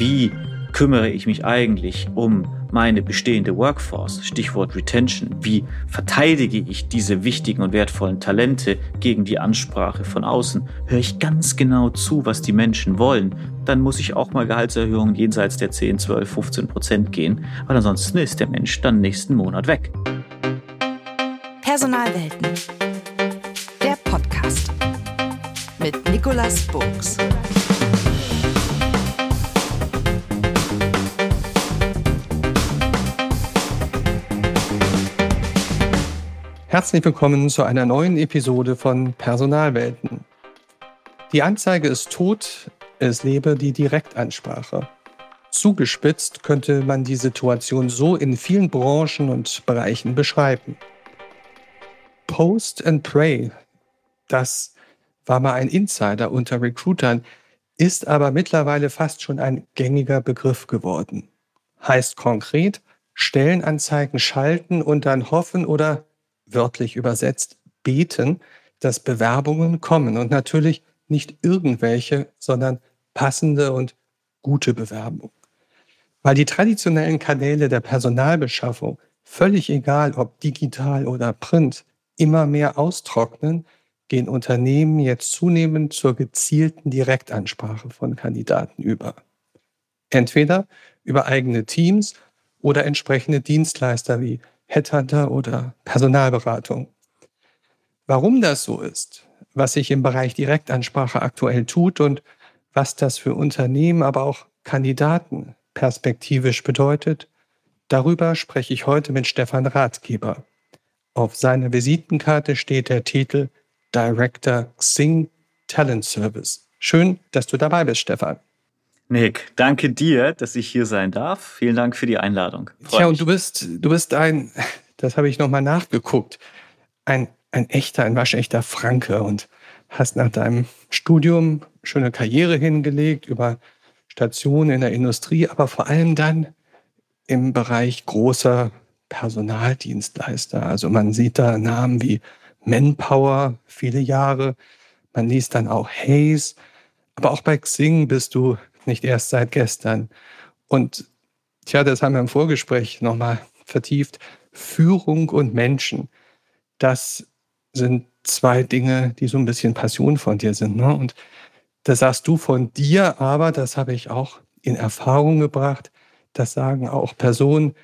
wie kümmere ich mich eigentlich um meine bestehende Workforce, Stichwort Retention, wie verteidige ich diese wichtigen und wertvollen Talente gegen die Ansprache von außen, höre ich ganz genau zu, was die Menschen wollen, dann muss ich auch mal Gehaltserhöhungen jenseits der 10, 12, 15 Prozent gehen, weil ansonsten ist der Mensch dann nächsten Monat weg. Personalwelten. Der Podcast mit Nicolas Buchs. Herzlich willkommen zu einer neuen Episode von Personalwelten. Die Anzeige ist tot, es lebe die Direktansprache. Zugespitzt könnte man die Situation so in vielen Branchen und Bereichen beschreiben. Post and Pray, das war mal ein Insider unter Recruitern, ist aber mittlerweile fast schon ein gängiger Begriff geworden. Heißt konkret, Stellenanzeigen schalten und dann hoffen oder wörtlich übersetzt, beten, dass Bewerbungen kommen und natürlich nicht irgendwelche, sondern passende und gute Bewerbungen. Weil die traditionellen Kanäle der Personalbeschaffung, völlig egal ob digital oder print, immer mehr austrocknen, gehen Unternehmen jetzt zunehmend zur gezielten Direktansprache von Kandidaten über. Entweder über eigene Teams oder entsprechende Dienstleister wie Headhunter oder Personalberatung. Warum das so ist, was sich im Bereich Direktansprache aktuell tut und was das für Unternehmen, aber auch Kandidaten perspektivisch bedeutet, darüber spreche ich heute mit Stefan Ratgeber. Auf seiner Visitenkarte steht der Titel Director Xing Talent Service. Schön, dass du dabei bist, Stefan. Nick, danke dir, dass ich hier sein darf. Vielen Dank für die Einladung. Freu Tja, und du bist, du bist ein, das habe ich nochmal nachgeguckt, ein, ein echter, ein waschechter Franke und hast nach deinem Studium schöne Karriere hingelegt über Stationen in der Industrie, aber vor allem dann im Bereich großer Personaldienstleister. Also man sieht da Namen wie Manpower, viele Jahre. Man liest dann auch Hayes. Aber auch bei Xing bist du nicht erst seit gestern. Und tja, das haben wir im Vorgespräch nochmal vertieft. Führung und Menschen, das sind zwei Dinge, die so ein bisschen Passion von dir sind. Ne? Und das sagst du von dir, aber das habe ich auch in Erfahrung gebracht. Das sagen auch Personen,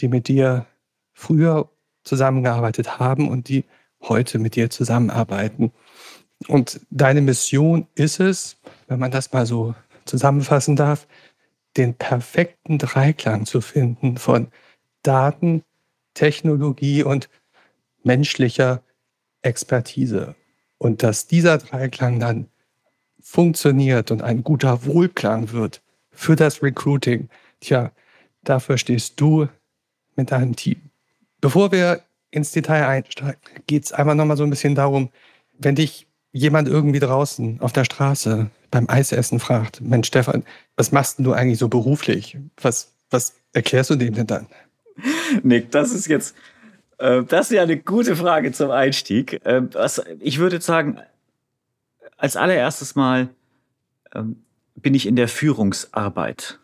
die mit dir früher zusammengearbeitet haben und die heute mit dir zusammenarbeiten. Und deine Mission ist es, wenn man das mal so zusammenfassen darf, den perfekten Dreiklang zu finden von Daten, Technologie und menschlicher Expertise. Und dass dieser Dreiklang dann funktioniert und ein guter Wohlklang wird für das Recruiting, tja, dafür stehst du mit deinem Team. Bevor wir ins Detail einsteigen, geht es einfach nochmal so ein bisschen darum, wenn dich jemand irgendwie draußen auf der Straße beim Eisessen fragt, Mensch Stefan, was machst denn du eigentlich so beruflich? Was, was erklärst du dem denn dann? Nick, das ist jetzt, äh, das ist ja eine gute Frage zum Einstieg. Äh, was, ich würde sagen, als allererstes Mal ähm, bin ich in der Führungsarbeit.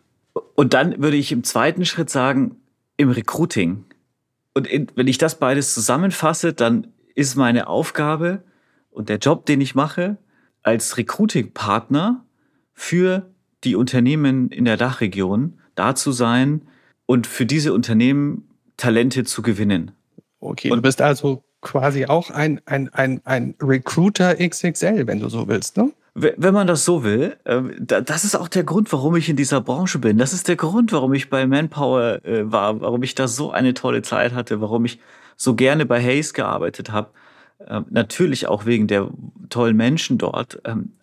Und dann würde ich im zweiten Schritt sagen, im Recruiting. Und in, wenn ich das beides zusammenfasse, dann ist meine Aufgabe und der Job, den ich mache, als Recruiting-Partner für die Unternehmen in der Dachregion da zu sein und für diese Unternehmen Talente zu gewinnen. Okay, und du bist also quasi auch ein, ein, ein, ein Recruiter XXL, wenn du so willst, ne? Wenn man das so will, ähm, das ist auch der Grund, warum ich in dieser Branche bin. Das ist der Grund, warum ich bei Manpower äh, war, warum ich da so eine tolle Zeit hatte, warum ich so gerne bei Hayes gearbeitet habe. Ähm, natürlich auch wegen der tollen Menschen dort. Ähm,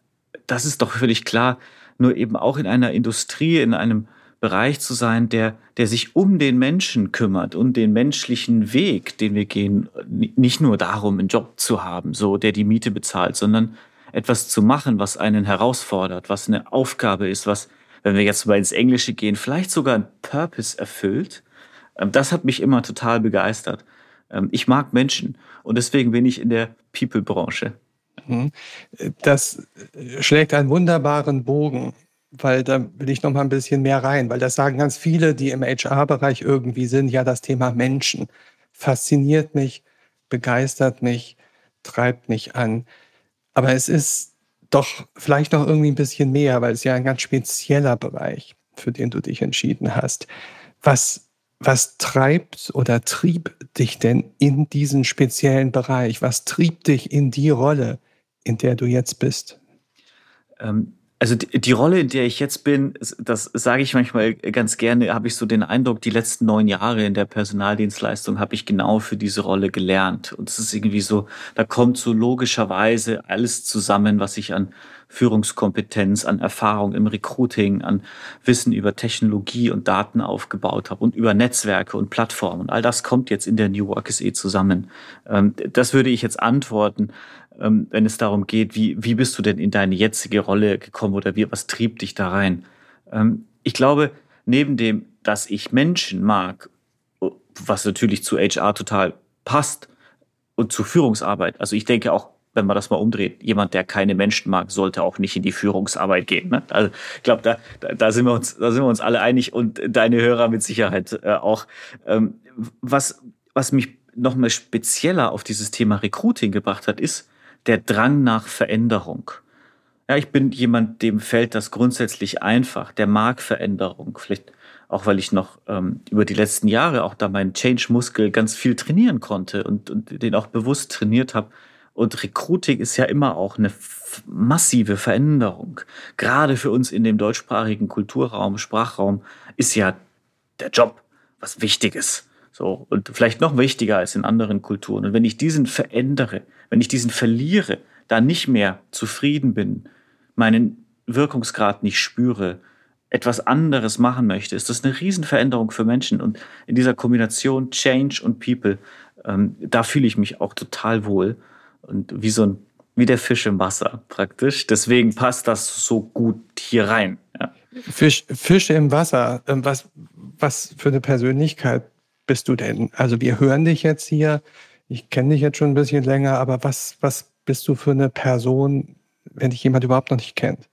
das ist doch völlig klar. Nur eben auch in einer Industrie, in einem Bereich zu sein, der, der sich um den Menschen kümmert und den menschlichen Weg, den wir gehen, nicht nur darum, einen Job zu haben, so, der die Miete bezahlt, sondern etwas zu machen, was einen herausfordert, was eine Aufgabe ist, was, wenn wir jetzt mal ins Englische gehen, vielleicht sogar ein Purpose erfüllt. Ähm, das hat mich immer total begeistert. Ähm, ich mag Menschen und deswegen bin ich in der People-Branche. Mhm. Das schlägt einen wunderbaren Bogen weil da will ich noch mal ein bisschen mehr rein, weil das sagen ganz viele, die im HR-Bereich irgendwie sind, ja, das Thema Menschen fasziniert mich, begeistert mich, treibt mich an. Aber es ist doch vielleicht noch irgendwie ein bisschen mehr, weil es ja ein ganz spezieller Bereich, für den du dich entschieden hast. Was, was treibt oder trieb dich denn in diesen speziellen Bereich? Was trieb dich in die Rolle, in der du jetzt bist? Ähm, also die, die, Rolle, in der ich jetzt bin, das sage ich manchmal ganz gerne, habe ich so den Eindruck, die letzten neun Jahre in der Personaldienstleistung habe ich genau für diese Rolle gelernt. Und es ist irgendwie so, da kommt so logischerweise alles zusammen, was ich an Führungskompetenz, an Erfahrung im Recruiting, an Wissen über Technologie und Daten aufgebaut habe und über Netzwerke und Plattformen. Und all das kommt jetzt in der New Work SE zusammen. Ähm, das würde ich jetzt antworten ähm, wenn es darum geht, wie, wie bist du denn in deine jetzige Rolle gekommen oder wie, was trieb dich da rein? Ähm, ich glaube, neben dem, dass ich Menschen mag, was natürlich zu HR total passt und zu Führungsarbeit, also ich denke auch, wenn man das mal umdreht, jemand, der keine Menschen mag, sollte auch nicht in die Führungsarbeit gehen. Ne? Also ich glaube, da, da, da, sind wir uns, da sind wir uns alle einig und deine Hörer mit Sicherheit äh, auch. Ähm, was, was mich noch mal spezieller auf dieses Thema Recruiting gebracht hat, ist, der Drang nach Veränderung. Ja, ich bin jemand, dem fällt das grundsätzlich einfach. Der mag Veränderung. Vielleicht auch, weil ich noch ähm, über die letzten Jahre auch da meinen Change-Muskel ganz viel trainieren konnte und, und den auch bewusst trainiert habe. Und Recruiting ist ja immer auch eine massive Veränderung. Gerade für uns in dem deutschsprachigen Kulturraum, Sprachraum ist ja der Job was Wichtiges. So, und vielleicht noch wichtiger als in anderen Kulturen. Und wenn ich diesen verändere, wenn ich diesen verliere, da nicht mehr zufrieden bin, meinen Wirkungsgrad nicht spüre, etwas anderes machen möchte, ist das eine Riesenveränderung für Menschen. Und in dieser Kombination Change und People, ähm, da fühle ich mich auch total wohl. Und wie so ein, wie der Fisch im Wasser praktisch. Deswegen passt das so gut hier rein. Ja. Fisch, Fische im Wasser. Ähm, was, was für eine Persönlichkeit bist du denn? Also wir hören dich jetzt hier, ich kenne dich jetzt schon ein bisschen länger, aber was, was bist du für eine Person, wenn dich jemand überhaupt noch nicht kennt?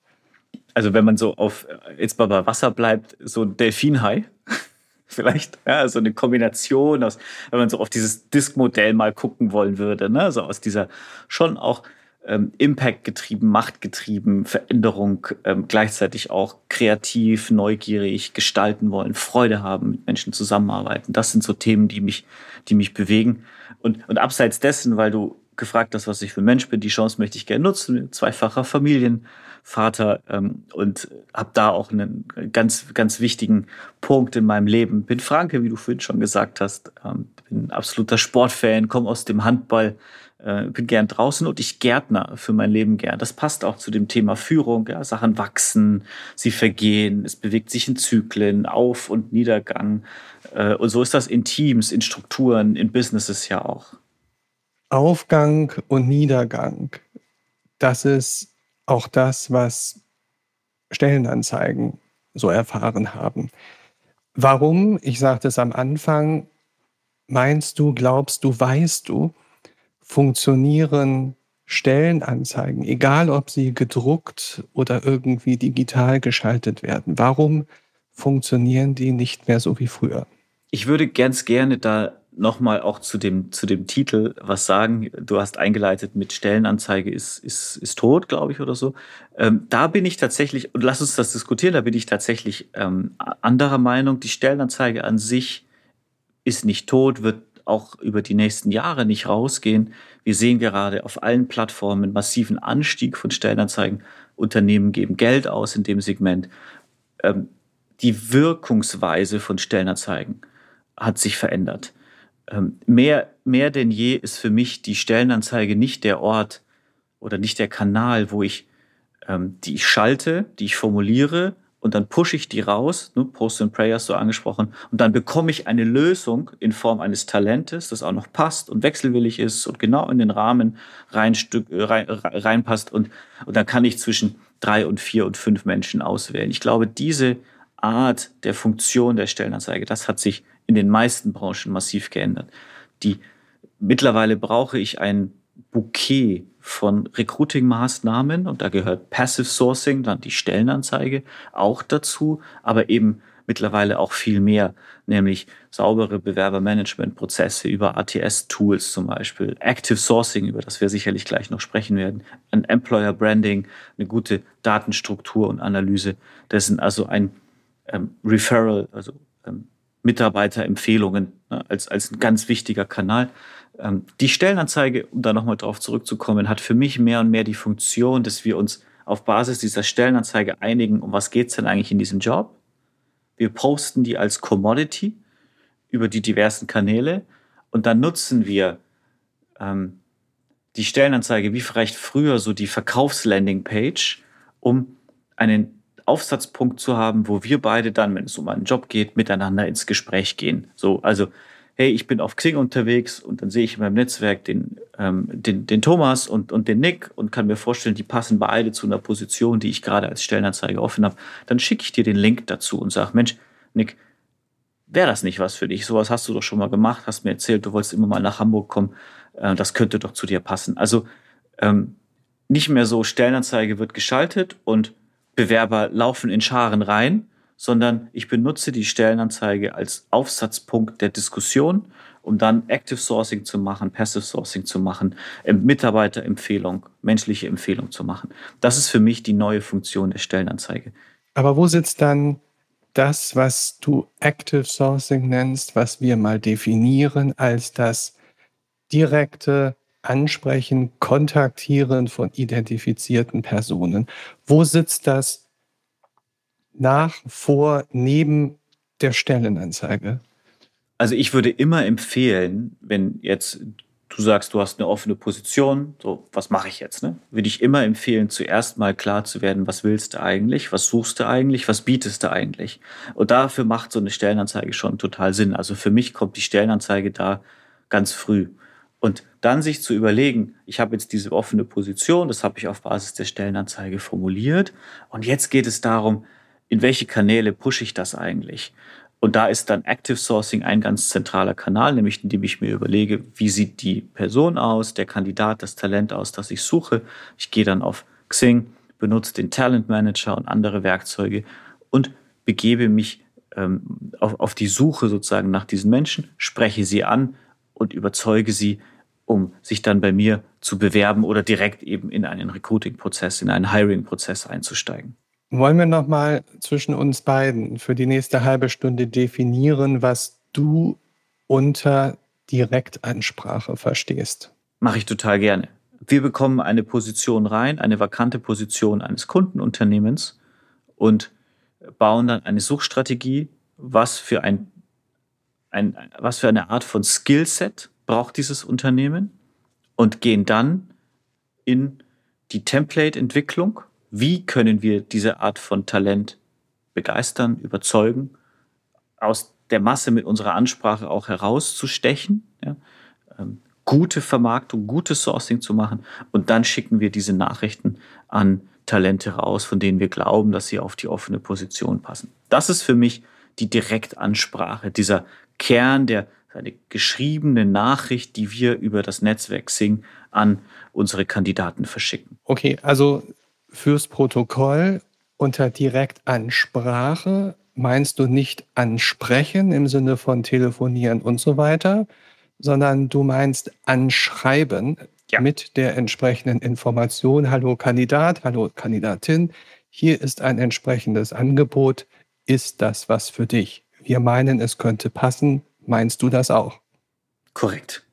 Also wenn man so auf jetzt mal bei Wasser bleibt, so ein Delfinhai vielleicht, ja, so eine Kombination aus, wenn man so auf dieses Disk-Modell mal gucken wollen würde, ne, so aus dieser schon auch ähm, Impact getrieben, Macht getrieben, Veränderung, ähm, gleichzeitig auch kreativ, neugierig gestalten wollen, Freude haben, mit Menschen zusammenarbeiten. Das sind so Themen, die mich, die mich bewegen. Und, und abseits dessen, weil du gefragt hast, was ich für ein Mensch bin, die Chance möchte ich gerne nutzen. Zweifacher Familienvater ähm, und habe da auch einen ganz, ganz wichtigen Punkt in meinem Leben. Bin Franke, wie du vorhin schon gesagt hast. Ähm, bin absoluter Sportfan, komme aus dem Handball, äh, bin gern draußen und ich Gärtner für mein Leben gern. Das passt auch zu dem Thema Führung. Ja, Sachen wachsen, sie vergehen, es bewegt sich in Zyklen, Auf- und Niedergang. Äh, und so ist das in Teams, in Strukturen, in Businesses ja auch. Aufgang und Niedergang, das ist auch das, was Stellenanzeigen so erfahren haben. Warum? Ich sagte es am Anfang. Meinst du, glaubst du, weißt du, funktionieren Stellenanzeigen, egal ob sie gedruckt oder irgendwie digital geschaltet werden? Warum funktionieren die nicht mehr so wie früher? Ich würde ganz gerne da nochmal auch zu dem, zu dem Titel was sagen. Du hast eingeleitet mit Stellenanzeige ist, ist, ist tot, glaube ich, oder so. Ähm, da bin ich tatsächlich, und lass uns das diskutieren, da bin ich tatsächlich ähm, anderer Meinung. Die Stellenanzeige an sich ist nicht tot, wird auch über die nächsten Jahre nicht rausgehen. Wir sehen gerade auf allen Plattformen massiven Anstieg von Stellenanzeigen. Unternehmen geben Geld aus in dem Segment. Ähm, die Wirkungsweise von Stellenanzeigen hat sich verändert. Ähm, mehr, mehr denn je ist für mich die Stellenanzeige nicht der Ort oder nicht der Kanal, wo ich ähm, die ich schalte, die ich formuliere und dann pushe ich die raus, ne, Post and Prayers so angesprochen, und dann bekomme ich eine Lösung in Form eines Talentes, das auch noch passt und wechselwillig ist und genau in den Rahmen rein, rein, reinpasst und, und dann kann ich zwischen drei und vier und fünf Menschen auswählen. Ich glaube, diese Art der Funktion der Stellenanzeige, das hat sich in den meisten Branchen massiv geändert. Die mittlerweile brauche ich ein Bouquet von Recruiting-Maßnahmen und da gehört Passive Sourcing, dann die Stellenanzeige auch dazu, aber eben mittlerweile auch viel mehr, nämlich saubere Bewerbermanagementprozesse über ATS-Tools zum Beispiel, Active Sourcing, über das wir sicherlich gleich noch sprechen werden, ein Employer Branding, eine gute Datenstruktur und Analyse dessen, also ein ähm, Referral, also ähm, Mitarbeiterempfehlungen ne, als, als ein ganz wichtiger Kanal. Ähm, die Stellenanzeige, um da nochmal drauf zurückzukommen, hat für mich mehr und mehr die Funktion, dass wir uns auf Basis dieser Stellenanzeige einigen, um was geht es denn eigentlich in diesem Job. Wir posten die als Commodity über die diversen Kanäle und dann nutzen wir ähm, die Stellenanzeige wie vielleicht früher so die Verkaufslanding-Page, um einen Aufsatzpunkt zu haben, wo wir beide dann, wenn es um einen Job geht, miteinander ins Gespräch gehen. So, also hey, ich bin auf Xing unterwegs und dann sehe ich in meinem Netzwerk den, ähm, den, den Thomas und, und den Nick und kann mir vorstellen, die passen beide zu einer Position, die ich gerade als Stellenanzeige offen habe. Dann schicke ich dir den Link dazu und sage, Mensch, Nick, wäre das nicht was für dich? Sowas hast du doch schon mal gemacht, hast mir erzählt, du wolltest immer mal nach Hamburg kommen. Äh, das könnte doch zu dir passen. Also ähm, nicht mehr so, Stellenanzeige wird geschaltet und Bewerber laufen in Scharen rein, sondern ich benutze die Stellenanzeige als Aufsatzpunkt der Diskussion, um dann Active Sourcing zu machen, Passive Sourcing zu machen, Mitarbeiterempfehlung, menschliche Empfehlung zu machen. Das ist für mich die neue Funktion der Stellenanzeige. Aber wo sitzt dann das, was du Active Sourcing nennst, was wir mal definieren als das direkte Ansprechen, Kontaktieren von identifizierten Personen? Wo sitzt das nach, vor, neben der Stellenanzeige? Also ich würde immer empfehlen, wenn jetzt du sagst, du hast eine offene Position, so, was mache ich jetzt? Ne? Würde ich immer empfehlen, zuerst mal klar zu werden, was willst du eigentlich, was suchst du eigentlich, was bietest du eigentlich? Und dafür macht so eine Stellenanzeige schon total Sinn. Also für mich kommt die Stellenanzeige da ganz früh. Und dann sich zu überlegen, ich habe jetzt diese offene Position, das habe ich auf Basis der Stellenanzeige formuliert. Und jetzt geht es darum, in welche Kanäle pushe ich das eigentlich? Und da ist dann Active Sourcing ein ganz zentraler Kanal, nämlich indem ich mir überlege, wie sieht die Person aus, der Kandidat, das Talent aus, das ich suche. Ich gehe dann auf Xing, benutze den Talent Manager und andere Werkzeuge und begebe mich ähm, auf, auf die Suche sozusagen nach diesen Menschen, spreche sie an und überzeuge sie, um sich dann bei mir zu bewerben oder direkt eben in einen Recruiting-Prozess, in einen Hiring-Prozess einzusteigen. Wollen wir nochmal zwischen uns beiden für die nächste halbe Stunde definieren, was du unter Direktansprache verstehst? Mache ich total gerne. Wir bekommen eine Position rein, eine vakante Position eines Kundenunternehmens und bauen dann eine Suchstrategie, was für, ein, ein, was für eine Art von Skillset braucht dieses Unternehmen und gehen dann in die Template-Entwicklung wie können wir diese Art von Talent begeistern, überzeugen, aus der Masse mit unserer Ansprache auch herauszustechen, ja, ähm, gute Vermarktung, gutes Sourcing zu machen und dann schicken wir diese Nachrichten an Talente raus, von denen wir glauben, dass sie auf die offene Position passen. Das ist für mich die Direktansprache, dieser Kern der eine geschriebene Nachricht, die wir über das Netzwerk Sing an unsere Kandidaten verschicken. Okay, also fürs Protokoll unter Direktansprache meinst du nicht ansprechen im Sinne von telefonieren und so weiter, sondern du meinst anschreiben ja. mit der entsprechenden Information. Hallo Kandidat, hallo Kandidatin, hier ist ein entsprechendes Angebot. Ist das was für dich? Wir meinen, es könnte passen. Meinst du das auch? Korrekt.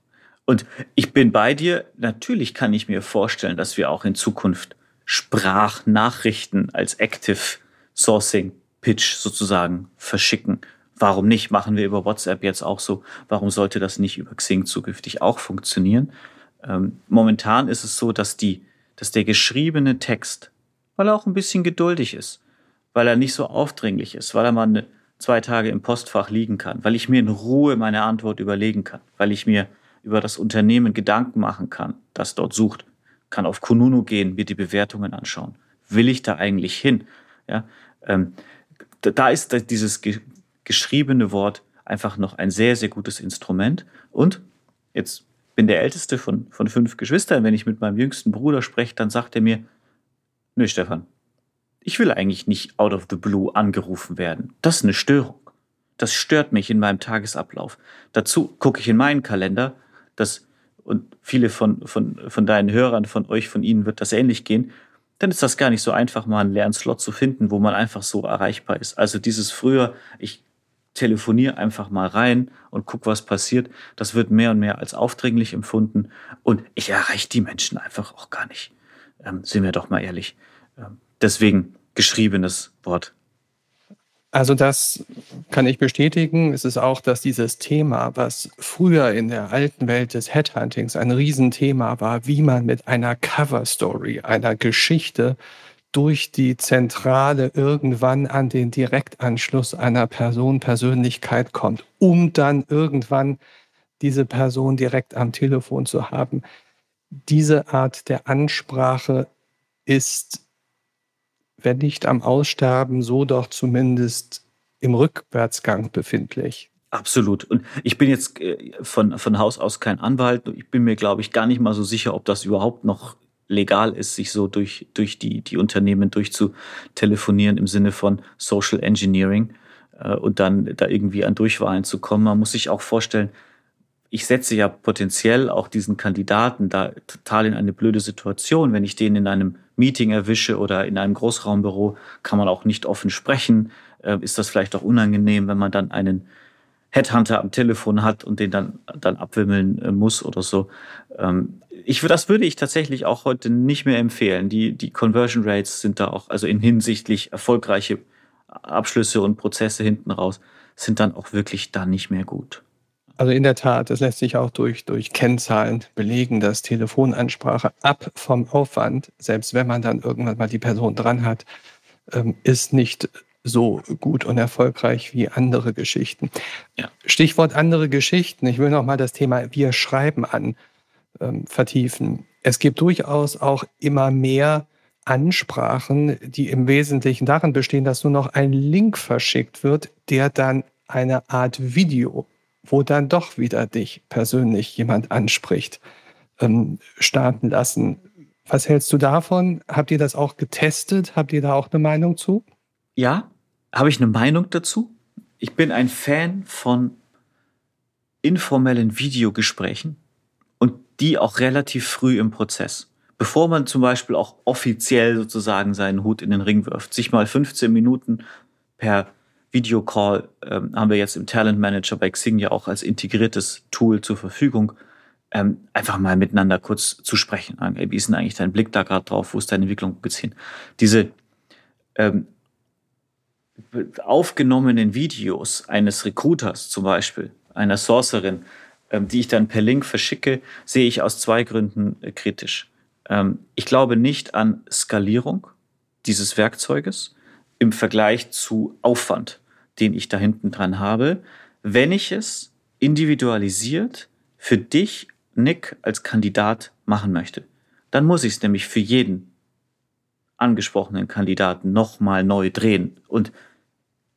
Und ich bin bei dir. Natürlich kann ich mir vorstellen, dass wir auch in Zukunft Sprachnachrichten als Active Sourcing Pitch sozusagen verschicken. Warum nicht? Machen wir über WhatsApp jetzt auch so. Warum sollte das nicht über Xing zukünftig auch funktionieren? Ähm, momentan ist es so, dass die, dass der geschriebene Text, weil er auch ein bisschen geduldig ist, weil er nicht so aufdringlich ist, weil er mal eine, zwei Tage im Postfach liegen kann, weil ich mir in Ruhe meine Antwort überlegen kann, weil ich mir über das Unternehmen Gedanken machen kann, das dort sucht, kann auf Kununu gehen, mir die Bewertungen anschauen. Will ich da eigentlich hin? Ja, ähm, da, ist dieses ge geschriebene Wort einfach noch ein sehr, sehr gutes Instrument. Und jetzt bin der älteste von, von fünf Geschwistern. Wenn ich mit meinem jüngsten Bruder spreche, dann sagt er mir, nö, Stefan, ich will eigentlich nicht out of the blue angerufen werden. Das ist eine Störung. Das stört mich in meinem Tagesablauf. Dazu gucke ich in meinen Kalender, das, und viele von, von, von deinen Hörern, von euch, von Ihnen wird das ähnlich gehen. Dann ist das gar nicht so einfach, mal einen leeren Slot zu finden, wo man einfach so erreichbar ist. Also dieses früher, ich telefoniere einfach mal rein und guck, was passiert. Das wird mehr und mehr als aufdringlich empfunden und ich erreiche die Menschen einfach auch gar nicht. Ähm, sind wir doch mal ehrlich. Ähm, deswegen geschriebenes Wort. Also das kann ich bestätigen. Es ist auch, dass dieses Thema, was früher in der alten Welt des Headhuntings ein Riesenthema war, wie man mit einer Cover Story, einer Geschichte durch die Zentrale irgendwann an den Direktanschluss einer Person, Persönlichkeit kommt, um dann irgendwann diese Person direkt am Telefon zu haben. Diese Art der Ansprache ist, wenn nicht am Aussterben, so doch zumindest im Rückwärtsgang befindlich. Absolut. Und ich bin jetzt äh, von, von Haus aus kein Anwalt. Ich bin mir, glaube ich, gar nicht mal so sicher, ob das überhaupt noch legal ist, sich so durch, durch die, die Unternehmen durchzutelefonieren im Sinne von Social Engineering äh, und dann da irgendwie an Durchwahlen zu kommen. Man muss sich auch vorstellen, ich setze ja potenziell auch diesen Kandidaten da total in eine blöde Situation. Wenn ich den in einem Meeting erwische oder in einem Großraumbüro, kann man auch nicht offen sprechen. Äh, ist das vielleicht auch unangenehm, wenn man dann einen Headhunter am Telefon hat und den dann, dann abwimmeln äh, muss oder so. Ähm, ich, das würde ich tatsächlich auch heute nicht mehr empfehlen. Die, die Conversion Rates sind da auch, also in hinsichtlich erfolgreiche Abschlüsse und Prozesse hinten raus, sind dann auch wirklich da nicht mehr gut. Also in der Tat, das lässt sich auch durch, durch Kennzahlen belegen, dass Telefonansprache ab vom Aufwand, selbst wenn man dann irgendwann mal die Person dran hat, ähm, ist nicht so gut und erfolgreich wie andere Geschichten. Ja. Stichwort andere Geschichten. Ich will noch mal das Thema Wir schreiben an ähm, vertiefen. Es gibt durchaus auch immer mehr Ansprachen, die im Wesentlichen darin bestehen, dass nur noch ein Link verschickt wird, der dann eine Art Video, wo dann doch wieder dich persönlich jemand anspricht, ähm, starten lassen. Was hältst du davon? Habt ihr das auch getestet? Habt ihr da auch eine Meinung zu? Ja, habe ich eine Meinung dazu. Ich bin ein Fan von informellen Videogesprächen und die auch relativ früh im Prozess. Bevor man zum Beispiel auch offiziell sozusagen seinen Hut in den Ring wirft, sich mal 15 Minuten per Videocall ähm, haben wir jetzt im Talent Manager bei Xing ja auch als integriertes Tool zur Verfügung, ähm, einfach mal miteinander kurz zu sprechen. Wie ist denn eigentlich dein Blick da gerade drauf? Wo ist deine Entwicklung? Hin? Diese ähm, aufgenommenen Videos eines Recruiters zum Beispiel, einer Sourcerin, ähm, die ich dann per Link verschicke, sehe ich aus zwei Gründen äh, kritisch. Ähm, ich glaube nicht an Skalierung dieses Werkzeuges im Vergleich zu Aufwand, den ich da hinten dran habe, wenn ich es individualisiert für dich, Nick, als Kandidat machen möchte. Dann muss ich es nämlich für jeden angesprochenen Kandidaten nochmal neu drehen. Und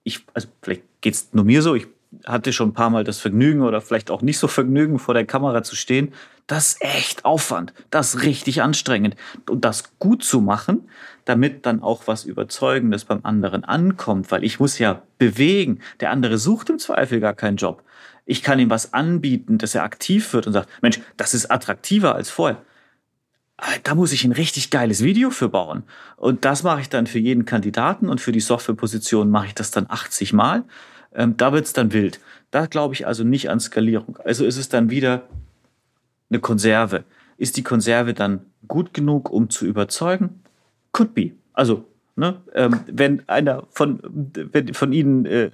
ich, also vielleicht geht's nur mir so, ich hatte schon ein paar Mal das Vergnügen oder vielleicht auch nicht so Vergnügen, vor der Kamera zu stehen. Das ist echt Aufwand. Das ist richtig anstrengend. Und das gut zu machen, damit dann auch was Überzeugendes beim anderen ankommt, weil ich muss ja bewegen. Der andere sucht im Zweifel gar keinen Job. Ich kann ihm was anbieten, dass er aktiv wird und sagt, Mensch, das ist attraktiver als vorher. Da muss ich ein richtig geiles Video für bauen. Und das mache ich dann für jeden Kandidaten und für die Softwareposition mache ich das dann 80 Mal. Ähm, da wird's dann wild. Da glaube ich also nicht an Skalierung. Also ist es dann wieder eine Konserve. Ist die Konserve dann gut genug, um zu überzeugen? Could be. Also, ne, ähm, wenn einer von, wenn von Ihnen, äh,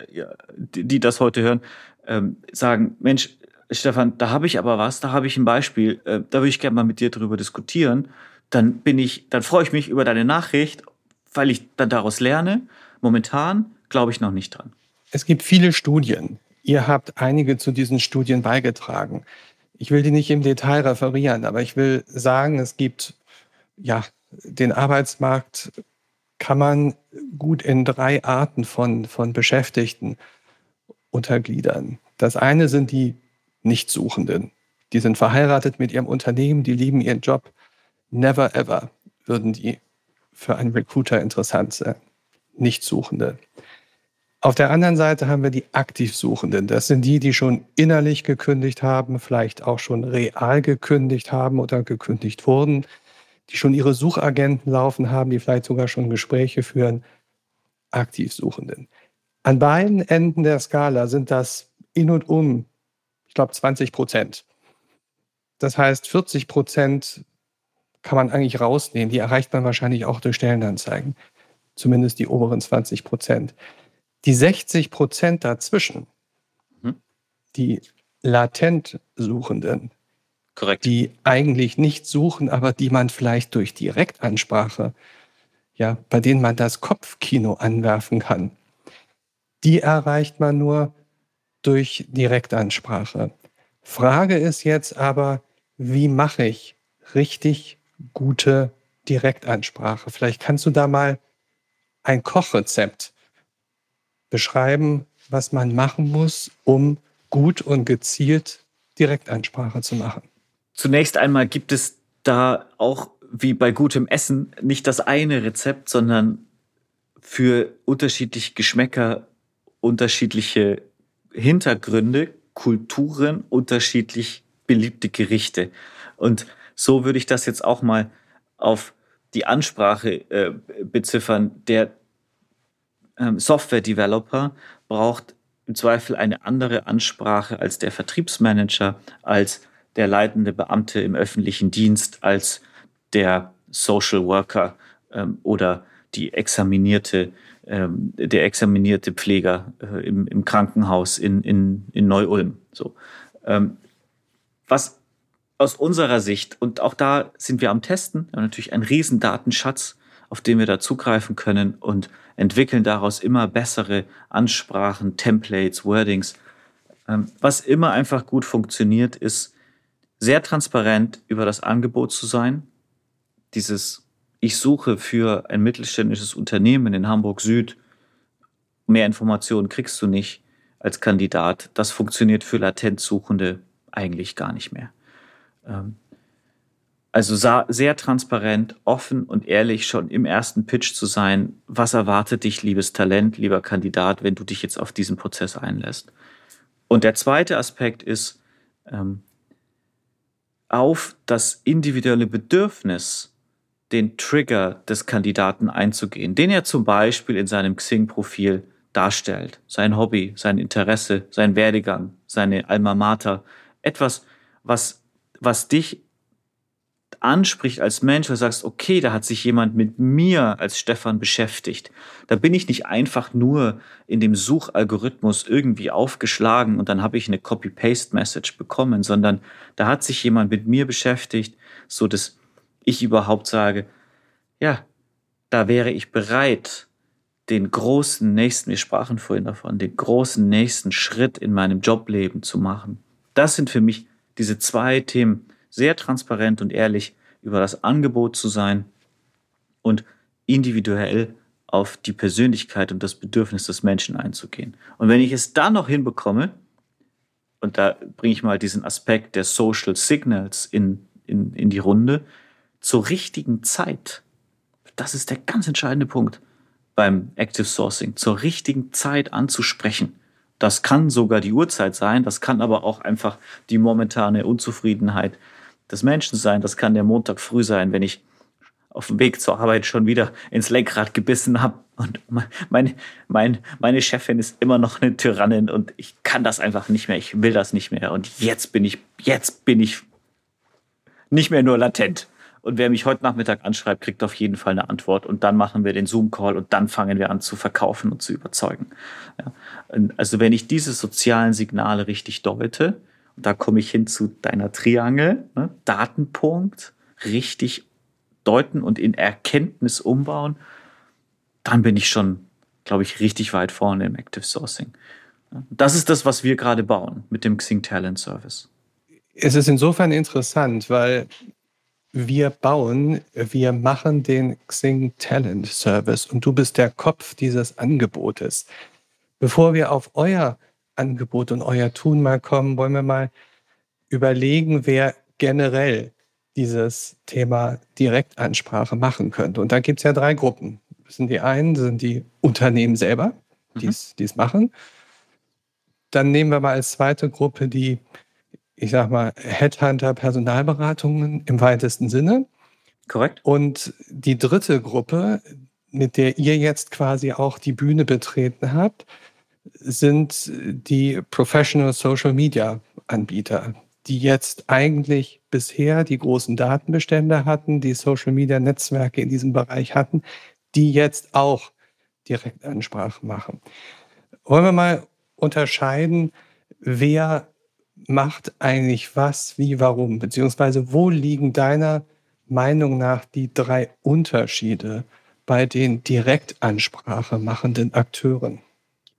die, die das heute hören, ähm, sagen, Mensch, Stefan, da habe ich aber was, da habe ich ein Beispiel, äh, da würde ich gerne mal mit dir drüber diskutieren. Dann bin ich, dann freue ich mich über deine Nachricht, weil ich dann daraus lerne. Momentan glaube ich noch nicht dran. Es gibt viele Studien. Ihr habt einige zu diesen Studien beigetragen. Ich will die nicht im Detail referieren, aber ich will sagen, es gibt, ja, den Arbeitsmarkt kann man gut in drei Arten von, von Beschäftigten untergliedern. Das eine sind die Nichtsuchenden. die sind verheiratet mit ihrem Unternehmen, die lieben ihren Job. Never ever würden die für einen Recruiter interessant sein. Nichtsuchende. Auf der anderen Seite haben wir die Aktivsuchenden. Das sind die, die schon innerlich gekündigt haben, vielleicht auch schon real gekündigt haben oder gekündigt wurden, die schon ihre Suchagenten laufen haben, die vielleicht sogar schon Gespräche führen. Aktivsuchenden. An beiden Enden der Skala sind das in und um, ich glaube, 20 Prozent. Das heißt, 40 Prozent kann man eigentlich rausnehmen. Die erreicht man wahrscheinlich auch durch Stellenanzeigen. Zumindest die oberen 20 Prozent. Die 60 Prozent dazwischen, mhm. die latent Suchenden, Korrekt. die eigentlich nicht suchen, aber die man vielleicht durch Direktansprache, ja, bei denen man das Kopfkino anwerfen kann, die erreicht man nur durch Direktansprache. Frage ist jetzt aber, wie mache ich richtig gute Direktansprache? Vielleicht kannst du da mal ein Kochrezept beschreiben, was man machen muss, um gut und gezielt Direktansprache zu machen. Zunächst einmal gibt es da auch wie bei gutem Essen nicht das eine Rezept, sondern für unterschiedliche Geschmäcker, unterschiedliche Hintergründe, Kulturen, unterschiedlich beliebte Gerichte. Und so würde ich das jetzt auch mal auf die Ansprache äh, beziffern. Der Software-Developer braucht im Zweifel eine andere Ansprache als der Vertriebsmanager, als der leitende Beamte im öffentlichen Dienst, als der Social Worker ähm, oder die examinierte, ähm, der examinierte Pfleger äh, im, im, Krankenhaus in, in, in Neu-Ulm. So. Ähm, was aus unserer Sicht, und auch da sind wir am Testen, wir haben natürlich einen riesen Datenschatz, auf den wir da zugreifen können und entwickeln daraus immer bessere Ansprachen, Templates, Wordings. Ähm, was immer einfach gut funktioniert, ist sehr transparent über das Angebot zu sein. Dieses, ich suche für ein mittelständisches Unternehmen in Hamburg Süd, mehr Informationen kriegst du nicht als Kandidat. Das funktioniert für Latenzsuchende eigentlich gar nicht mehr. Also sehr transparent, offen und ehrlich schon im ersten Pitch zu sein, was erwartet dich, liebes Talent, lieber Kandidat, wenn du dich jetzt auf diesen Prozess einlässt. Und der zweite Aspekt ist, ähm, auf das individuelle Bedürfnis, den Trigger des Kandidaten einzugehen, den er zum Beispiel in seinem Xing-Profil darstellt. Sein Hobby, sein Interesse, sein Werdegang, seine Alma Mater. Etwas, was, was dich anspricht als Mensch, weil du sagst, okay, da hat sich jemand mit mir als Stefan beschäftigt. Da bin ich nicht einfach nur in dem Suchalgorithmus irgendwie aufgeschlagen und dann habe ich eine Copy-Paste-Message bekommen, sondern da hat sich jemand mit mir beschäftigt, so dass ich überhaupt sage, ja, da wäre ich bereit, den großen nächsten, wir sprachen vorhin davon, den großen nächsten Schritt in meinem Jobleben zu machen. Das sind für mich diese zwei Themen, sehr transparent und ehrlich über das Angebot zu sein und individuell auf die Persönlichkeit und das Bedürfnis des Menschen einzugehen. Und wenn ich es dann noch hinbekomme, und da bringe ich mal diesen Aspekt der Social Signals in, in, in die Runde, zur richtigen Zeit, das ist der ganz entscheidende Punkt beim Active Sourcing, zur richtigen Zeit anzusprechen. Das kann sogar die Uhrzeit sein, das kann aber auch einfach die momentane Unzufriedenheit des Menschen sein. Das kann der Montag früh sein, wenn ich auf dem Weg zur Arbeit schon wieder ins Lenkrad gebissen habe und meine, meine, meine Chefin ist immer noch eine Tyrannin und ich kann das einfach nicht mehr, ich will das nicht mehr und jetzt bin ich, jetzt bin ich nicht mehr nur latent. Und wer mich heute Nachmittag anschreibt, kriegt auf jeden Fall eine Antwort und dann machen wir den Zoom-Call und dann fangen wir an zu verkaufen und zu überzeugen. Ja. Also wenn ich diese sozialen Signale richtig deute, da komme ich hin zu deiner Triangel, ne? Datenpunkt, richtig deuten und in Erkenntnis umbauen, dann bin ich schon, glaube ich, richtig weit vorne im Active Sourcing. Das ist das, was wir gerade bauen mit dem Xing Talent Service. Es ist insofern interessant, weil wir bauen, wir machen den Xing Talent Service und du bist der Kopf dieses Angebotes. Bevor wir auf euer Angebot und euer Tun mal kommen, wollen wir mal überlegen, wer generell dieses Thema Direktansprache machen könnte. Und da gibt es ja drei Gruppen. Das sind die einen, das sind die Unternehmen selber, die es mhm. machen. Dann nehmen wir mal als zweite Gruppe die, ich sag mal, Headhunter, Personalberatungen im weitesten Sinne. Korrekt. Und die dritte Gruppe, mit der ihr jetzt quasi auch die Bühne betreten habt, sind die Professional Social Media Anbieter, die jetzt eigentlich bisher die großen Datenbestände hatten, die Social Media Netzwerke in diesem Bereich hatten, die jetzt auch Direktansprache machen. Wollen wir mal unterscheiden, wer macht eigentlich was, wie, warum, beziehungsweise wo liegen deiner Meinung nach die drei Unterschiede bei den Direktansprache machenden Akteuren?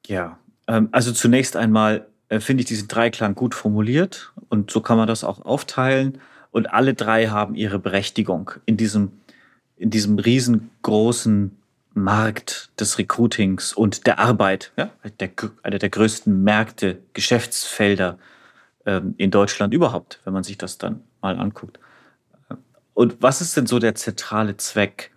Ja, ähm, also zunächst einmal äh, finde ich diesen Dreiklang gut formuliert und so kann man das auch aufteilen. Und alle drei haben ihre Berechtigung in diesem, in diesem riesengroßen Markt des Recruitings und der Arbeit, ja, der, einer der größten Märkte, Geschäftsfelder ähm, in Deutschland überhaupt, wenn man sich das dann mal anguckt. Und was ist denn so der zentrale Zweck?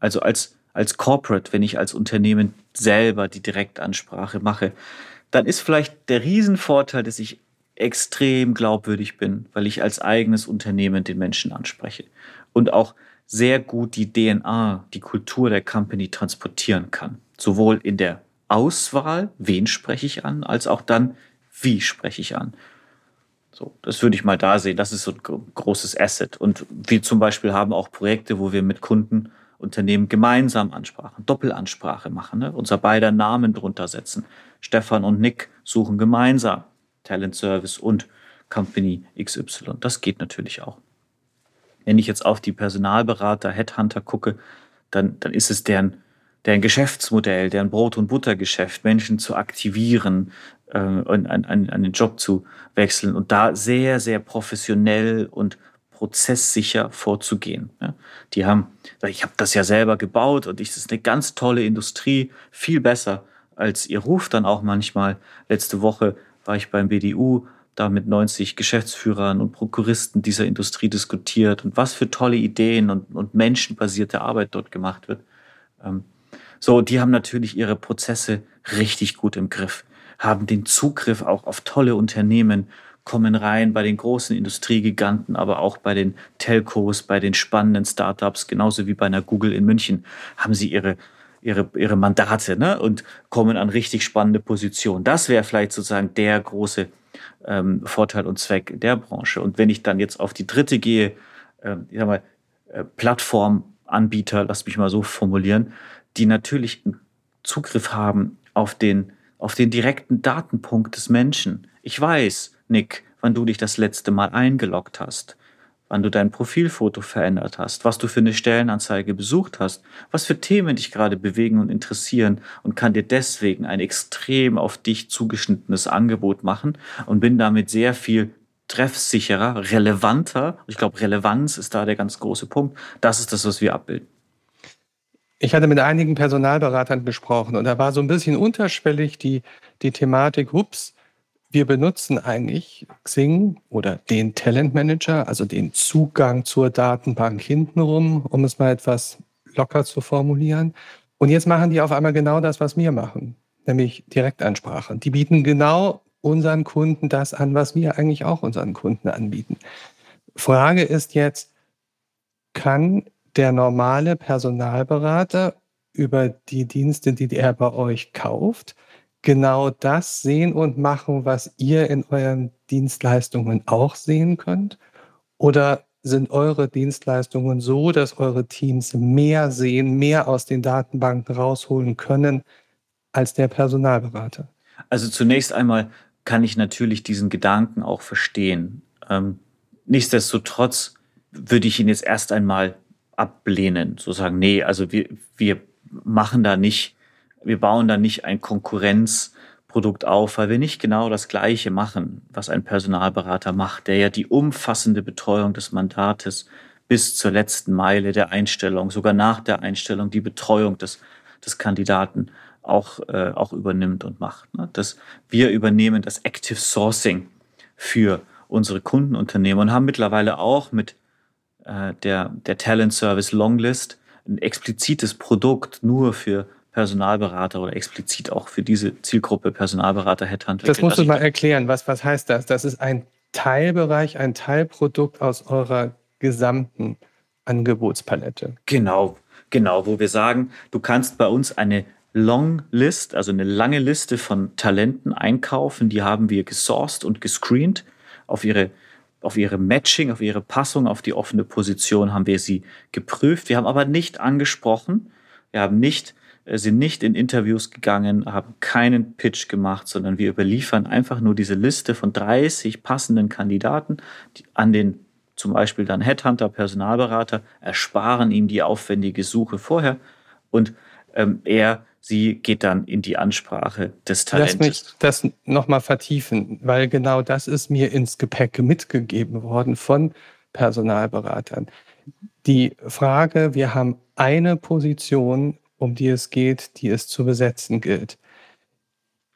Also als, als Corporate, wenn ich als Unternehmen selber die Direktansprache mache, dann ist vielleicht der Riesenvorteil, dass ich extrem glaubwürdig bin, weil ich als eigenes Unternehmen den Menschen anspreche und auch sehr gut die DNA, die Kultur der Company transportieren kann. Sowohl in der Auswahl, wen spreche ich an, als auch dann, wie spreche ich an. So, das würde ich mal da sehen. Das ist so ein großes Asset. Und wir zum Beispiel haben auch Projekte, wo wir mit Kunden, Unternehmen gemeinsam Ansprachen, Doppelansprache machen, ne? unser beider Namen drunter setzen. Stefan und Nick suchen gemeinsam Talent Service und Company XY. Das geht natürlich auch. Wenn ich jetzt auf die Personalberater, Headhunter gucke, dann, dann ist es deren, deren Geschäftsmodell, deren Brot- und Buttergeschäft, Menschen zu aktivieren äh, einen, einen, einen Job zu wechseln und da sehr, sehr professionell und prozesssicher vorzugehen. Die haben, ich habe das ja selber gebaut und das ist eine ganz tolle Industrie, viel besser als ihr Ruf dann auch manchmal. Letzte Woche war ich beim BDU, da mit 90 Geschäftsführern und Prokuristen dieser Industrie diskutiert und was für tolle Ideen und, und menschenbasierte Arbeit dort gemacht wird. Ähm, so, die haben natürlich ihre Prozesse richtig gut im Griff, haben den Zugriff auch auf tolle Unternehmen, kommen rein bei den großen Industriegiganten, aber auch bei den Telcos, bei den spannenden Startups, genauso wie bei einer Google in München, haben sie ihre ihre, ihre Mandate ne? und kommen an richtig spannende Positionen. Das wäre vielleicht sozusagen der große ähm, Vorteil und Zweck der Branche. Und wenn ich dann jetzt auf die dritte gehe, äh, ich sag mal, äh, Plattformanbieter, lass mich mal so formulieren, die natürlich Zugriff haben auf den, auf den direkten Datenpunkt des Menschen. Ich weiß, Nick, wann du dich das letzte Mal eingeloggt hast wann du dein Profilfoto verändert hast, was du für eine Stellenanzeige besucht hast, was für Themen dich gerade bewegen und interessieren und kann dir deswegen ein extrem auf dich zugeschnittenes Angebot machen und bin damit sehr viel treffsicherer, relevanter. Ich glaube, Relevanz ist da der ganz große Punkt. Das ist das, was wir abbilden. Ich hatte mit einigen Personalberatern gesprochen und da war so ein bisschen unterschwellig die, die Thematik, ups, wir benutzen eigentlich Xing oder den Talent Manager, also den Zugang zur Datenbank hintenrum, um es mal etwas locker zu formulieren. Und jetzt machen die auf einmal genau das, was wir machen, nämlich Direktansprache. Die bieten genau unseren Kunden das an, was wir eigentlich auch unseren Kunden anbieten. Frage ist jetzt, kann der normale Personalberater über die Dienste, die er bei euch kauft, genau das sehen und machen, was ihr in euren Dienstleistungen auch sehen könnt? Oder sind eure Dienstleistungen so, dass eure Teams mehr sehen, mehr aus den Datenbanken rausholen können als der Personalberater? Also zunächst einmal kann ich natürlich diesen Gedanken auch verstehen. Ähm, nichtsdestotrotz würde ich ihn jetzt erst einmal ablehnen, so sagen, nee, also wir, wir machen da nicht wir bauen da nicht ein Konkurrenzprodukt auf, weil wir nicht genau das Gleiche machen, was ein Personalberater macht, der ja die umfassende Betreuung des Mandates bis zur letzten Meile der Einstellung, sogar nach der Einstellung die Betreuung des, des Kandidaten auch, äh, auch übernimmt und macht. Ne? Das, wir übernehmen das Active Sourcing für unsere Kundenunternehmen und haben mittlerweile auch mit äh, der, der Talent Service Longlist ein explizites Produkt nur für Personalberater oder explizit auch für diese Zielgruppe Personalberater, Headhunter. Das musst du mal erklären. Was, was heißt das? Das ist ein Teilbereich, ein Teilprodukt aus eurer gesamten Angebotspalette. Genau, genau, wo wir sagen, du kannst bei uns eine Long List, also eine lange Liste von Talenten einkaufen. Die haben wir gesourced und gescreent auf ihre auf ihre Matching, auf ihre Passung, auf die offene Position haben wir sie geprüft. Wir haben aber nicht angesprochen, wir haben nicht, sind nicht in Interviews gegangen, haben keinen Pitch gemacht, sondern wir überliefern einfach nur diese Liste von 30 passenden Kandidaten an den zum Beispiel dann Headhunter, Personalberater, ersparen ihm die aufwendige Suche vorher und ähm, er sie geht dann in die Ansprache des Talentes. Lass mich das nochmal vertiefen, weil genau das ist mir ins Gepäck mitgegeben worden von Personalberatern. Die Frage, wir haben eine Position, um die es geht, die es zu besetzen gilt.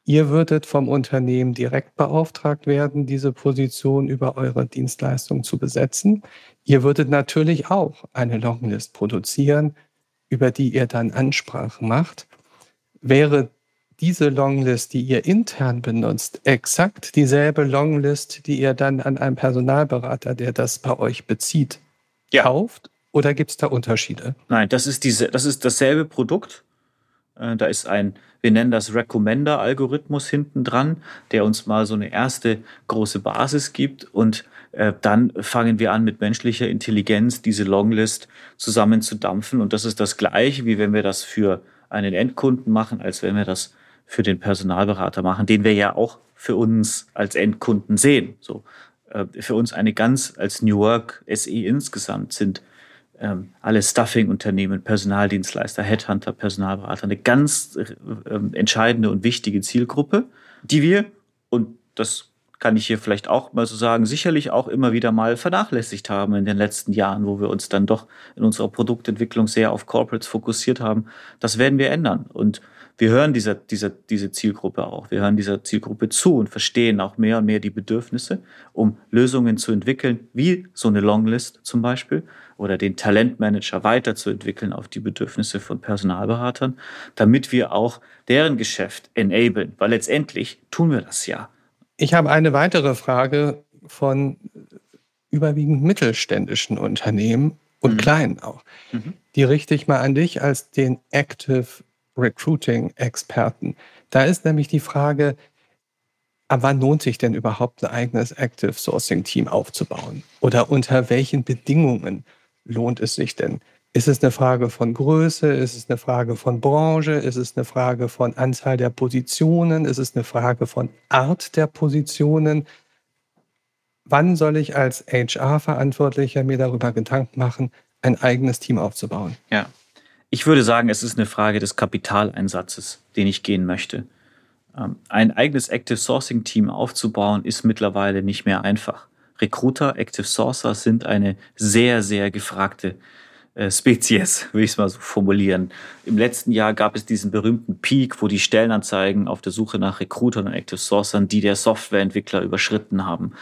Ihr würdet vom Unternehmen direkt beauftragt werden, diese Position über eure Dienstleistung zu besetzen. Ihr würdet natürlich auch eine Longlist produzieren, über die ihr dann Ansprachen macht wäre diese Longlist, die ihr intern benutzt, exakt dieselbe Longlist, die ihr dann an einen Personalberater, der das bei euch bezieht, ja. kauft? Oder gibt es da Unterschiede? Nein, das ist, diese, das ist dasselbe Produkt. Äh, da ist ein, wir nennen das Recommender-Algorithmus hinten dran, der uns mal so eine erste große Basis gibt. Und äh, dann fangen wir an, mit menschlicher Intelligenz diese Longlist zusammenzudampfen. Und das ist das Gleiche, wie wenn wir das für einen Endkunden machen, als wenn wir das für den Personalberater machen, den wir ja auch für uns als Endkunden sehen. So, äh, für uns eine ganz als New Work SE insgesamt sind ähm, alle Stuffing-Unternehmen, Personaldienstleister, Headhunter, Personalberater eine ganz äh, entscheidende und wichtige Zielgruppe, die wir, und das kann ich hier vielleicht auch mal so sagen, sicherlich auch immer wieder mal vernachlässigt haben in den letzten Jahren, wo wir uns dann doch in unserer Produktentwicklung sehr auf Corporates fokussiert haben. Das werden wir ändern. Und wir hören dieser, dieser, diese Zielgruppe auch. Wir hören dieser Zielgruppe zu und verstehen auch mehr und mehr die Bedürfnisse, um Lösungen zu entwickeln, wie so eine Longlist zum Beispiel oder den Talentmanager weiterzuentwickeln auf die Bedürfnisse von Personalberatern, damit wir auch deren Geschäft enablen. Weil letztendlich tun wir das ja. Ich habe eine weitere Frage von überwiegend mittelständischen Unternehmen und mhm. kleinen auch. Mhm. Die richte ich mal an dich als den Active Recruiting Experten. Da ist nämlich die Frage, ab wann lohnt sich denn überhaupt ein eigenes Active Sourcing Team aufzubauen? Oder unter welchen Bedingungen lohnt es sich denn? Ist es eine Frage von Größe? Ist es eine Frage von Branche? Ist es eine Frage von Anzahl der Positionen? Ist es eine Frage von Art der Positionen? Wann soll ich als HR-Verantwortlicher mir darüber Gedanken machen, ein eigenes Team aufzubauen? Ja, ich würde sagen, es ist eine Frage des Kapitaleinsatzes, den ich gehen möchte. Ähm, ein eigenes Active Sourcing Team aufzubauen, ist mittlerweile nicht mehr einfach. Recruiter, Active Sourcer sind eine sehr, sehr gefragte äh, Spezies, will ich es mal so formulieren. Im letzten Jahr gab es diesen berühmten Peak, wo die Stellenanzeigen auf der Suche nach Recruitern und Active Sourcern, die der Softwareentwickler überschritten haben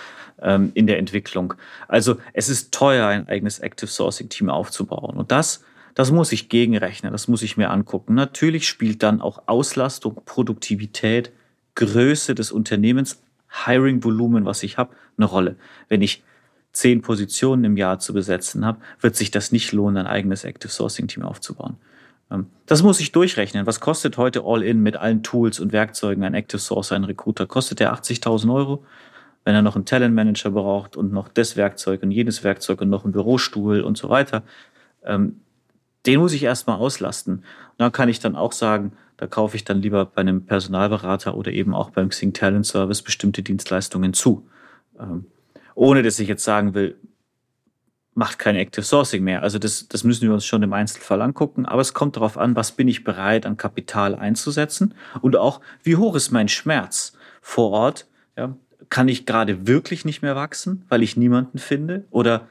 ähm, in der Entwicklung. Also es ist teuer, ein eigenes Active Sourcing Team aufzubauen. Und das, das muss ich gegenrechnen, das muss ich mir angucken. Natürlich spielt dann auch Auslastung, Produktivität, Größe des Unternehmens, Hiring-Volumen, was ich habe, eine Rolle. Wenn ich zehn Positionen im Jahr zu besetzen habe, wird sich das nicht lohnen, ein eigenes Active Sourcing Team aufzubauen. Ähm, das muss ich durchrechnen. Was kostet heute All-In mit allen Tools und Werkzeugen ein Active Sourcer, ein Recruiter? Kostet der 80.000 Euro? Wenn er noch einen Talent Manager braucht und noch das Werkzeug und jenes Werkzeug und noch einen Bürostuhl und so weiter, ähm, den muss ich erstmal auslasten. Und dann kann ich dann auch sagen, da kaufe ich dann lieber bei einem Personalberater oder eben auch beim Xing Talent Service bestimmte Dienstleistungen zu. Ähm, ohne dass ich jetzt sagen will, macht kein Active Sourcing mehr. Also das, das müssen wir uns schon im Einzelfall angucken. Aber es kommt darauf an, was bin ich bereit an Kapital einzusetzen und auch, wie hoch ist mein Schmerz vor Ort. Ja, kann ich gerade wirklich nicht mehr wachsen, weil ich niemanden finde? Oder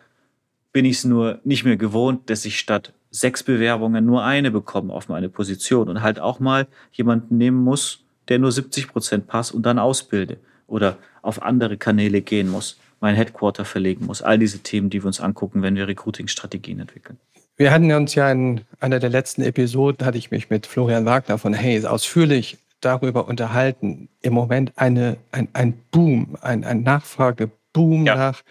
bin ich es nur nicht mehr gewohnt, dass ich statt sechs Bewerbungen nur eine bekomme auf meine Position und halt auch mal jemanden nehmen muss, der nur 70 Prozent passt und dann ausbilde oder auf andere Kanäle gehen muss, mein Headquarter verlegen muss. All diese Themen, die wir uns angucken, wenn wir Recruiting-Strategien entwickeln. Wir hatten uns ja in einer der letzten Episoden, hatte ich mich mit Florian Wagner von Hayes ausführlich darüber unterhalten. Im Moment eine, ein, ein Boom, ein, ein Nachfrageboom ja. nach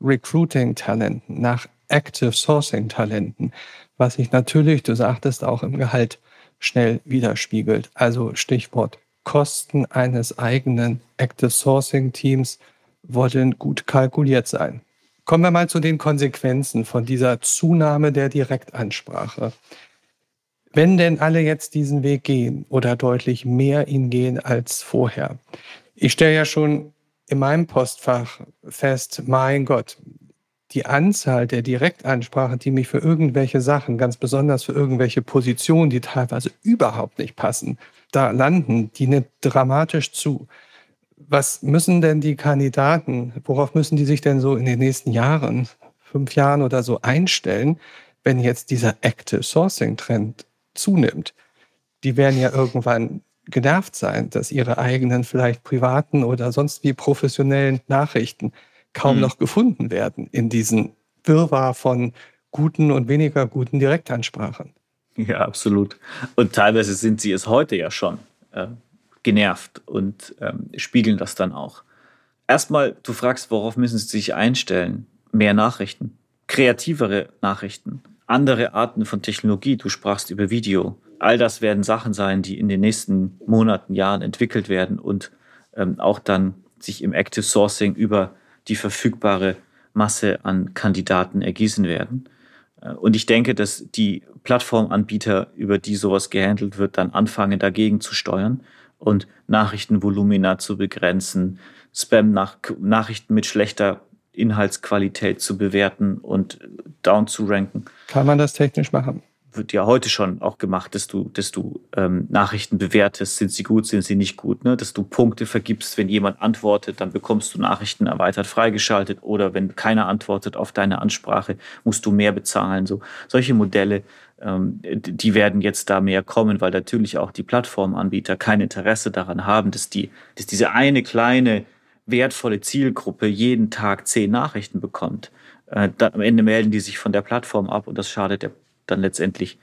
Recruiting-Talenten, nach Active Sourcing-Talenten, was sich natürlich, du sagtest, auch im Gehalt schnell widerspiegelt. Also Stichwort Kosten eines eigenen Active Sourcing Teams wollen gut kalkuliert sein. Kommen wir mal zu den Konsequenzen von dieser Zunahme der Direktansprache. Wenn denn alle jetzt diesen Weg gehen oder deutlich mehr ihn gehen als vorher. Ich stelle ja schon in meinem Postfach fest, mein Gott, die Anzahl der Direktansprachen, die mich für irgendwelche Sachen, ganz besonders für irgendwelche Positionen, die teilweise überhaupt nicht passen, da landen, die nimmt dramatisch zu. Was müssen denn die Kandidaten, worauf müssen die sich denn so in den nächsten Jahren, fünf Jahren oder so einstellen, wenn jetzt dieser Active Sourcing Trend zunimmt? Die werden ja irgendwann genervt sein, dass ihre eigenen vielleicht privaten oder sonst wie professionellen Nachrichten kaum mhm. noch gefunden werden in diesen Wirrwarr von guten und weniger guten Direktansprachen. Ja, absolut. Und teilweise sind sie es heute ja schon äh, genervt und ähm, spiegeln das dann auch. Erstmal, du fragst, worauf müssen sie sich einstellen? Mehr Nachrichten, kreativere Nachrichten, andere Arten von Technologie. Du sprachst über Video. All das werden Sachen sein, die in den nächsten Monaten, Jahren entwickelt werden und ähm, auch dann sich im Active Sourcing über die verfügbare Masse an Kandidaten ergießen werden. Äh, und ich denke, dass die Plattformanbieter, über die sowas gehandelt wird, dann anfangen, dagegen zu steuern und Nachrichtenvolumina zu begrenzen, Spam-Nachrichten mit schlechter Inhaltsqualität zu bewerten und down zu ranken. Kann man das technisch machen? Wird ja heute schon auch gemacht, dass du, dass du ähm, Nachrichten bewertest, sind sie gut, sind sie nicht gut, ne? dass du Punkte vergibst, wenn jemand antwortet, dann bekommst du Nachrichten erweitert freigeschaltet oder wenn keiner antwortet auf deine Ansprache, musst du mehr bezahlen. So solche Modelle, ähm, die werden jetzt da mehr kommen, weil natürlich auch die Plattformanbieter kein Interesse daran haben, dass die, dass diese eine kleine wertvolle Zielgruppe jeden Tag zehn Nachrichten bekommt. Äh, dann am Ende melden die sich von der Plattform ab und das schadet der dann letztendlich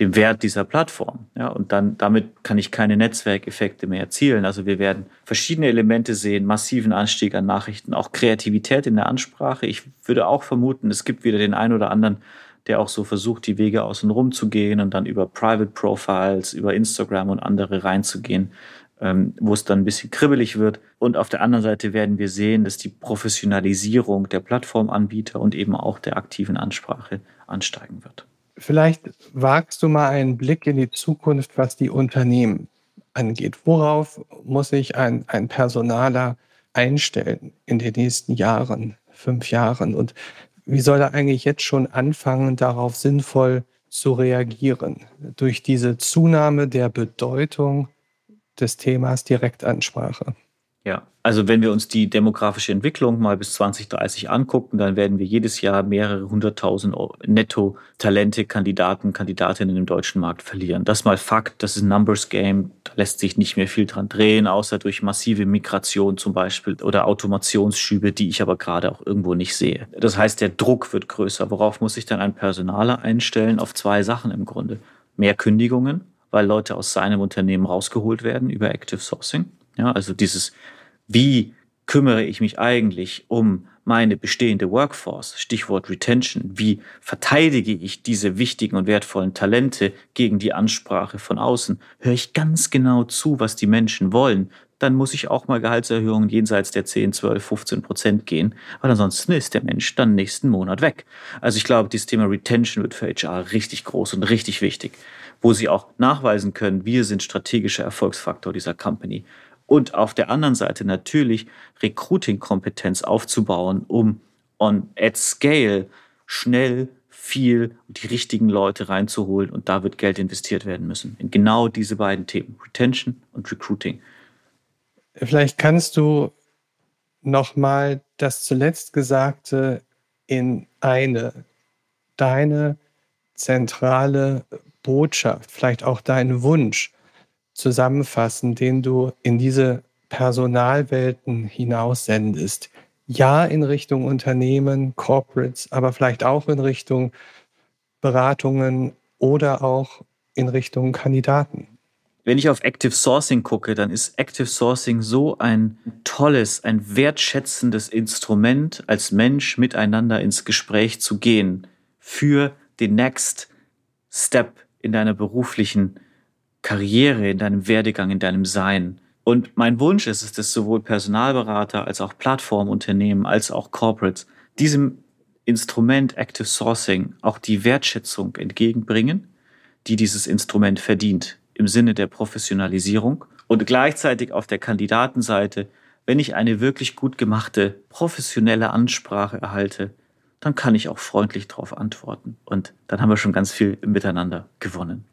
dem Wert dieser Plattform. Ja, und dann damit kann ich keine Netzwerkeffekte mehr erzielen. Also wir werden verschiedene Elemente sehen, massiven Anstieg an Nachrichten, auch Kreativität in der Ansprache. Ich würde auch vermuten, es gibt wieder den einen oder anderen, der auch so versucht, die Wege außen rum zu gehen und dann über Private Profiles, über Instagram und andere reinzugehen, ähm, wo es dann ein bisschen kribbelig wird. Und auf der anderen Seite werden wir sehen, dass die Professionalisierung der Plattformanbieter und eben auch der aktiven Ansprache ansteigen wird. Vielleicht wagst du mal einen Blick in die Zukunft, was die Unternehmen angeht. Worauf muss sich ein, ein Personaler einstellen in den nächsten Jahren, fünf Jahren? Und wie soll er eigentlich jetzt schon anfangen, darauf sinnvoll zu reagieren? Durch diese Zunahme der Bedeutung des Themas Direktansprache. Ja, also wenn wir uns die demografische Entwicklung mal bis 2030 angucken, dann werden wir jedes Jahr mehrere hunderttausend Netto-Talente, Kandidaten, Kandidatinnen im deutschen Markt verlieren. Das ist mal Fakt, das ist ein Numbers Game, da lässt sich nicht mehr viel dran drehen, außer durch massive Migration zum Beispiel oder Automationsschübe, die ich aber gerade auch irgendwo nicht sehe. Das heißt, der Druck wird größer. Worauf muss sich dann ein Personaler einstellen? Auf zwei Sachen im Grunde. Mehr Kündigungen, weil Leute aus seinem Unternehmen rausgeholt werden über Active Sourcing ja, also dieses, wie kümmere ich mich eigentlich um meine bestehende Workforce, Stichwort Retention, wie verteidige ich diese wichtigen und wertvollen Talente gegen die Ansprache von außen, höre ich ganz genau zu, was die Menschen wollen, dann muss ich auch mal Gehaltserhöhungen jenseits der 10, 12, 15 Prozent gehen, weil ansonsten ist der Mensch dann nächsten Monat weg. Also ich glaube, dieses Thema Retention wird für HR richtig groß und richtig wichtig, wo sie auch nachweisen können, wir sind strategischer Erfolgsfaktor dieser Company und auf der anderen Seite natürlich Recruiting-Kompetenz aufzubauen, um on at scale schnell viel die richtigen Leute reinzuholen und da wird Geld investiert werden müssen. In genau diese beiden Themen, Retention und Recruiting. Vielleicht kannst du nochmal das zuletzt Gesagte in eine, deine zentrale Botschaft, vielleicht auch deinen Wunsch zusammenfassen, den du in diese Personalwelten hinaussendest. Ja, in Richtung Unternehmen, Corporates, aber vielleicht auch in Richtung Beratungen oder auch in Richtung Kandidaten. Wenn ich auf Active Sourcing gucke, dann ist Active Sourcing so ein tolles, ein wertschätzendes Instrument, als Mensch miteinander ins Gespräch zu gehen für den Next Step in deiner beruflichen Karriere, in deinem Werdegang, in deinem Sein. Und mein Wunsch ist es, dass sowohl Personalberater als auch Plattformunternehmen als auch Corporates diesem Instrument Active Sourcing auch die Wertschätzung entgegenbringen, die dieses Instrument verdient im Sinne der Professionalisierung und gleichzeitig auf der Kandidatenseite, wenn ich eine wirklich gut gemachte professionelle Ansprache erhalte, dann kann ich auch freundlich darauf antworten. Und dann haben wir schon ganz viel miteinander gewonnen.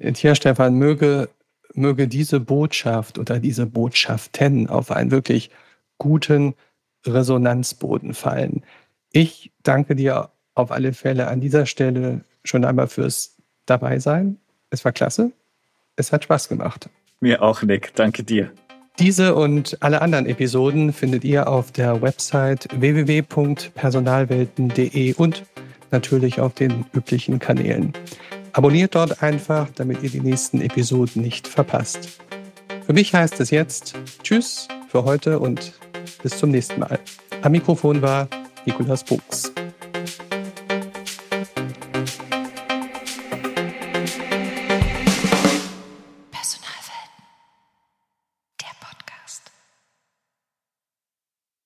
Tja, Stefan, möge, möge diese Botschaft oder diese Botschaften auf einen wirklich guten Resonanzboden fallen. Ich danke dir auf alle Fälle an dieser Stelle schon einmal fürs Dabeisein. Es war klasse. Es hat Spaß gemacht. Mir auch, Nick. Danke dir. Diese und alle anderen Episoden findet ihr auf der Website www.personalwelten.de und natürlich auf den üblichen Kanälen. Abonniert dort einfach, damit ihr die nächsten Episoden nicht verpasst. Für mich heißt es jetzt Tschüss für heute und bis zum nächsten Mal. Am Mikrofon war Nikolas Buchs.